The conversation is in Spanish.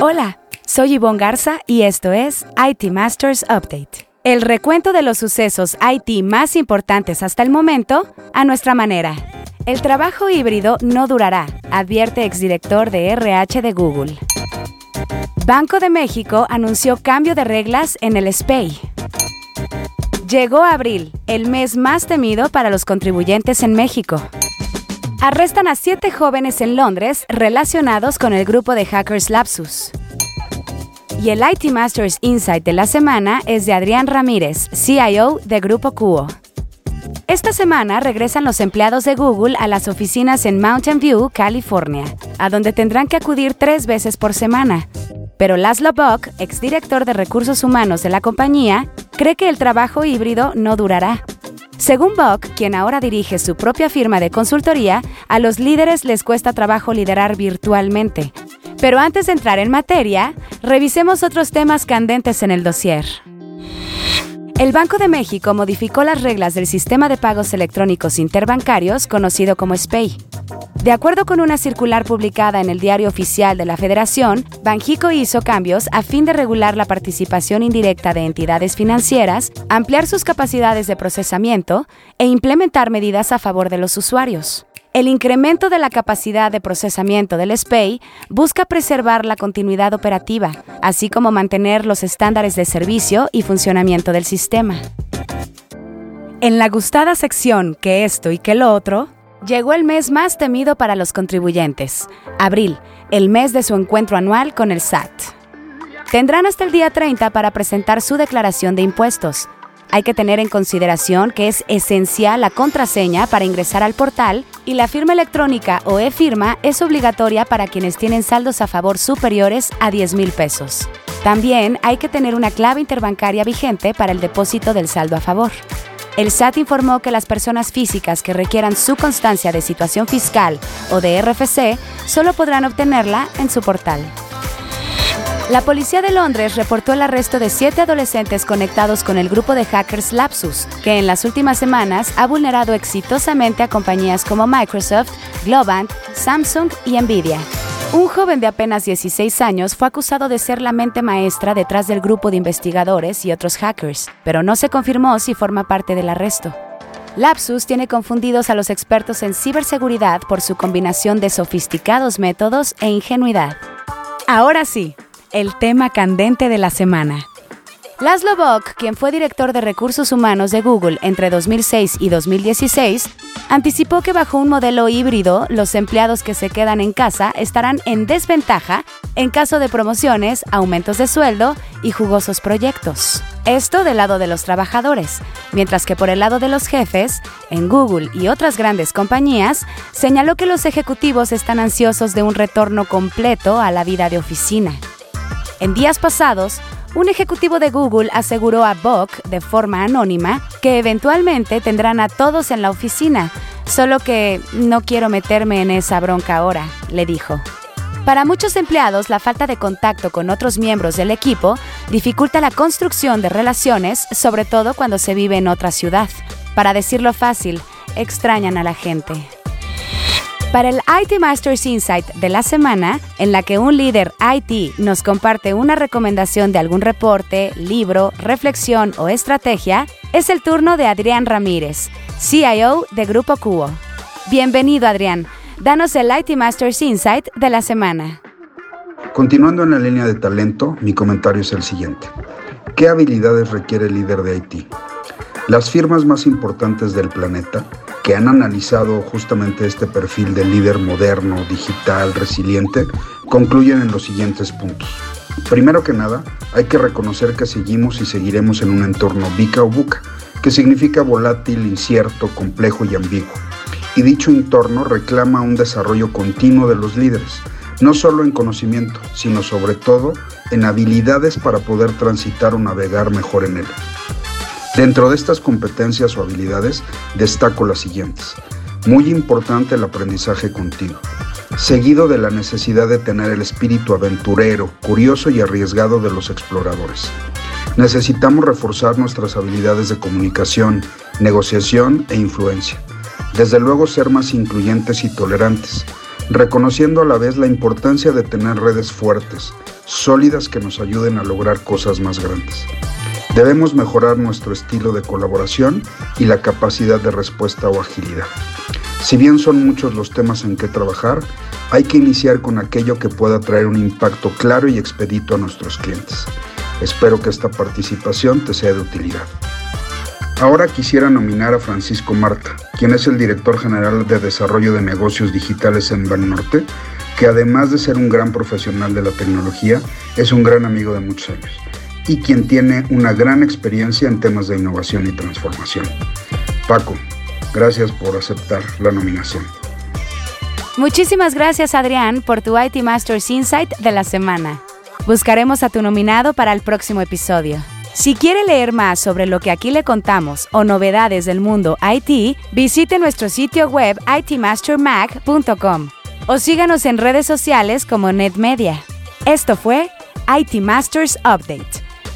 Hola, soy Yvonne Garza y esto es IT Masters Update. El recuento de los sucesos IT más importantes hasta el momento a nuestra manera. El trabajo híbrido no durará, advierte exdirector de RH de Google. Banco de México anunció cambio de reglas en el SPAY. Llegó abril, el mes más temido para los contribuyentes en México. Arrestan a siete jóvenes en Londres relacionados con el grupo de hackers Lapsus. Y el IT Masters Insight de la semana es de Adrián Ramírez, CIO de Grupo Cuo. Esta semana regresan los empleados de Google a las oficinas en Mountain View, California, a donde tendrán que acudir tres veces por semana. Pero Laszlo Bock, exdirector de recursos humanos de la compañía, cree que el trabajo híbrido no durará. Según Buck, quien ahora dirige su propia firma de consultoría, a los líderes les cuesta trabajo liderar virtualmente. Pero antes de entrar en materia, revisemos otros temas candentes en el dossier. El Banco de México modificó las reglas del sistema de pagos electrónicos interbancarios conocido como SPEI. De acuerdo con una circular publicada en el Diario Oficial de la Federación, Banjico hizo cambios a fin de regular la participación indirecta de entidades financieras, ampliar sus capacidades de procesamiento e implementar medidas a favor de los usuarios. El incremento de la capacidad de procesamiento del SPEI busca preservar la continuidad operativa, así como mantener los estándares de servicio y funcionamiento del sistema. En la gustada sección que esto y que lo otro, llegó el mes más temido para los contribuyentes, abril, el mes de su encuentro anual con el SAT. Tendrán hasta el día 30 para presentar su declaración de impuestos. Hay que tener en consideración que es esencial la contraseña para ingresar al portal y la firma electrónica o e-firma es obligatoria para quienes tienen saldos a favor superiores a 10 mil pesos. También hay que tener una clave interbancaria vigente para el depósito del saldo a favor. El SAT informó que las personas físicas que requieran su constancia de situación fiscal o de RFC solo podrán obtenerla en su portal. La policía de Londres reportó el arresto de siete adolescentes conectados con el grupo de hackers Lapsus, que en las últimas semanas ha vulnerado exitosamente a compañías como Microsoft, Globant, Samsung y Nvidia. Un joven de apenas 16 años fue acusado de ser la mente maestra detrás del grupo de investigadores y otros hackers, pero no se confirmó si forma parte del arresto. Lapsus tiene confundidos a los expertos en ciberseguridad por su combinación de sofisticados métodos e ingenuidad. Ahora sí, el tema candente de la semana. Laszlo Bock, quien fue director de recursos humanos de Google entre 2006 y 2016, anticipó que bajo un modelo híbrido los empleados que se quedan en casa estarán en desventaja en caso de promociones, aumentos de sueldo y jugosos proyectos. Esto del lado de los trabajadores, mientras que por el lado de los jefes, en Google y otras grandes compañías, señaló que los ejecutivos están ansiosos de un retorno completo a la vida de oficina. En días pasados, un ejecutivo de Google aseguró a Buck de forma anónima que eventualmente tendrán a todos en la oficina, solo que no quiero meterme en esa bronca ahora, le dijo. Para muchos empleados, la falta de contacto con otros miembros del equipo dificulta la construcción de relaciones, sobre todo cuando se vive en otra ciudad. Para decirlo fácil, extrañan a la gente. Para el IT Masters Insight de la semana, en la que un líder IT nos comparte una recomendación de algún reporte, libro, reflexión o estrategia, es el turno de Adrián Ramírez, CIO de Grupo Cuo. Bienvenido Adrián, danos el IT Masters Insight de la semana. Continuando en la línea de talento, mi comentario es el siguiente. ¿Qué habilidades requiere el líder de IT? Las firmas más importantes del planeta que han analizado justamente este perfil de líder moderno, digital, resiliente, concluyen en los siguientes puntos. Primero que nada, hay que reconocer que seguimos y seguiremos en un entorno bica o buca, que significa volátil, incierto, complejo y ambiguo. Y dicho entorno reclama un desarrollo continuo de los líderes, no solo en conocimiento, sino sobre todo en habilidades para poder transitar o navegar mejor en él. Dentro de estas competencias o habilidades destaco las siguientes. Muy importante el aprendizaje continuo, seguido de la necesidad de tener el espíritu aventurero, curioso y arriesgado de los exploradores. Necesitamos reforzar nuestras habilidades de comunicación, negociación e influencia. Desde luego ser más incluyentes y tolerantes, reconociendo a la vez la importancia de tener redes fuertes, sólidas que nos ayuden a lograr cosas más grandes. Debemos mejorar nuestro estilo de colaboración y la capacidad de respuesta o agilidad. Si bien son muchos los temas en que trabajar, hay que iniciar con aquello que pueda traer un impacto claro y expedito a nuestros clientes. Espero que esta participación te sea de utilidad. Ahora quisiera nominar a Francisco Marta, quien es el director general de Desarrollo de Negocios Digitales en Banorte, que además de ser un gran profesional de la tecnología, es un gran amigo de muchos años y quien tiene una gran experiencia en temas de innovación y transformación. Paco, gracias por aceptar la nominación. Muchísimas gracias Adrián por tu IT Masters Insight de la semana. Buscaremos a tu nominado para el próximo episodio. Si quiere leer más sobre lo que aquí le contamos o novedades del mundo IT, visite nuestro sitio web itmastermag.com o síganos en redes sociales como NetMedia. Esto fue IT Masters Update